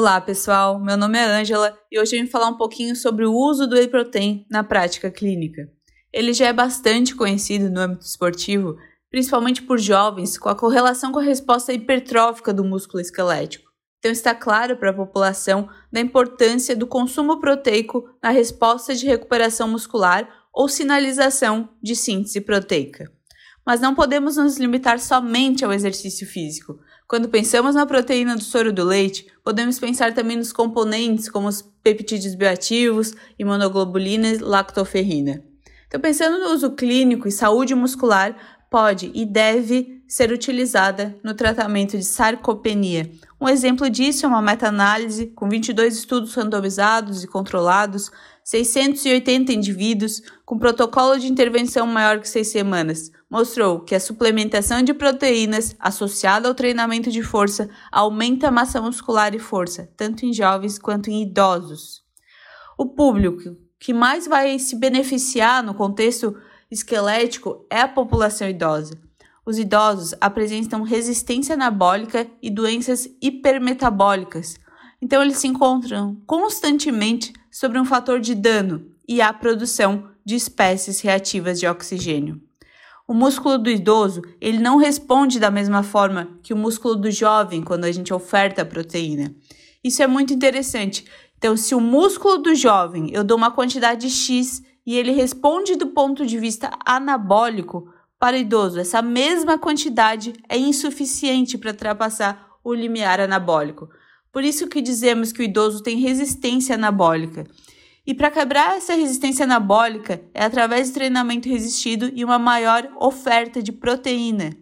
Olá, pessoal. Meu nome é Ângela e hoje eu vim falar um pouquinho sobre o uso do whey protein na prática clínica. Ele já é bastante conhecido no âmbito esportivo, principalmente por jovens, com a correlação com a resposta hipertrófica do músculo esquelético. Então está claro para a população da importância do consumo proteico na resposta de recuperação muscular ou sinalização de síntese proteica. Mas não podemos nos limitar somente ao exercício físico quando pensamos na proteína do soro do leite, podemos pensar também nos componentes como os peptídeos bioativos, imunoglobulina e lactoferrina. Então, pensando no uso clínico e saúde muscular, pode e deve ser utilizada no tratamento de sarcopenia. Um exemplo disso é uma meta-análise com 22 estudos randomizados e controlados, 680 indivíduos, com protocolo de intervenção maior que seis semanas. Mostrou que a suplementação de proteínas associada ao treinamento de força aumenta a massa muscular e força, tanto em jovens quanto em idosos. O público que mais vai se beneficiar no contexto esquelético é a população idosa. Os idosos apresentam resistência anabólica e doenças hipermetabólicas, então eles se encontram constantemente sobre um fator de dano e a produção de espécies reativas de oxigênio. O músculo do idoso, ele não responde da mesma forma que o músculo do jovem quando a gente oferta a proteína. Isso é muito interessante. Então, se o músculo do jovem eu dou uma quantidade X e ele responde do ponto de vista anabólico, para o idoso, essa mesma quantidade é insuficiente para ultrapassar o limiar anabólico. Por isso que dizemos que o idoso tem resistência anabólica. E para quebrar essa resistência anabólica é através de treinamento resistido e uma maior oferta de proteína.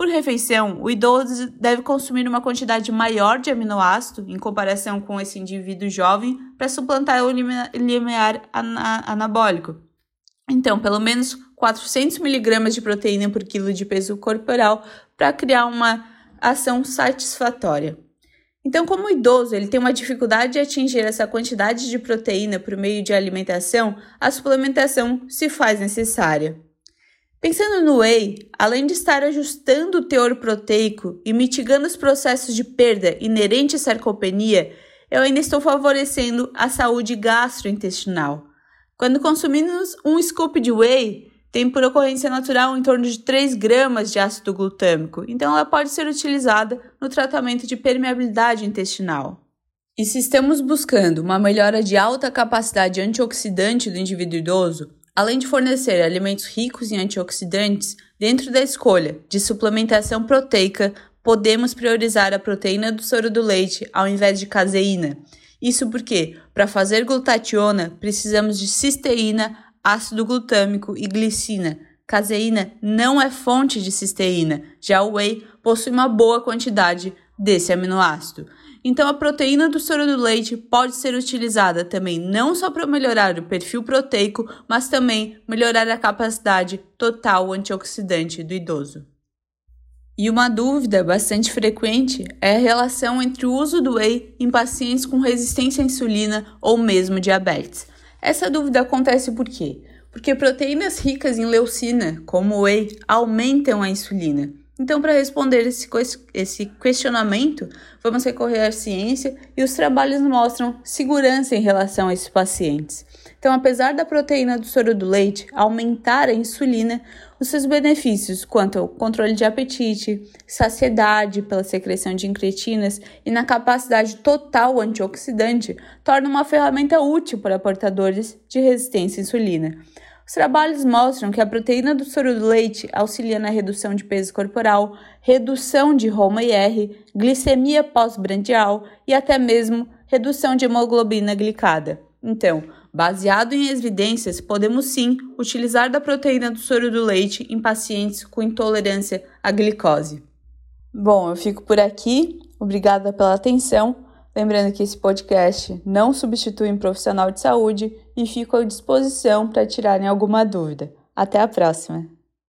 Por refeição, o idoso deve consumir uma quantidade maior de aminoácido em comparação com esse indivíduo jovem para suplantar o limiar anabólico. Então, pelo menos 400 mg de proteína por quilo de peso corporal para criar uma ação satisfatória. Então, como o idoso ele tem uma dificuldade de atingir essa quantidade de proteína por meio de alimentação, a suplementação se faz necessária. Pensando no whey, além de estar ajustando o teor proteico e mitigando os processos de perda inerente à sarcopenia, eu ainda estou favorecendo a saúde gastrointestinal. Quando consumimos um scoop de whey, tem por ocorrência natural em torno de 3 gramas de ácido glutâmico, então ela pode ser utilizada no tratamento de permeabilidade intestinal. E se estamos buscando uma melhora de alta capacidade antioxidante do indivíduo idoso, além de fornecer alimentos ricos em antioxidantes, dentro da escolha de suplementação proteica, podemos priorizar a proteína do soro do leite ao invés de caseína. Isso porque, para fazer glutationa, precisamos de cisteína, ácido glutâmico e glicina. Caseína não é fonte de cisteína, já o whey possui uma boa quantidade desse aminoácido. Então, a proteína do soro do leite pode ser utilizada também não só para melhorar o perfil proteico, mas também melhorar a capacidade total antioxidante do idoso. E uma dúvida bastante frequente é a relação entre o uso do whey em pacientes com resistência à insulina ou mesmo diabetes. Essa dúvida acontece por quê? Porque proteínas ricas em leucina, como o whey, aumentam a insulina. Então, para responder esse, esse questionamento, vamos recorrer à ciência e os trabalhos mostram segurança em relação a esses pacientes. Então, apesar da proteína do soro do leite aumentar a insulina, os seus benefícios quanto ao controle de apetite, saciedade pela secreção de incretinas e na capacidade total antioxidante tornam uma ferramenta útil para portadores de resistência à insulina. Os trabalhos mostram que a proteína do soro do leite auxilia na redução de peso corporal, redução de ROMA-IR, glicemia pós-brandial e até mesmo redução de hemoglobina glicada. Então, baseado em evidências, podemos sim utilizar da proteína do soro do leite em pacientes com intolerância à glicose. Bom, eu fico por aqui. Obrigada pela atenção. Lembrando que esse podcast não substitui um profissional de saúde e fico à disposição para tirarem alguma dúvida. Até a próxima!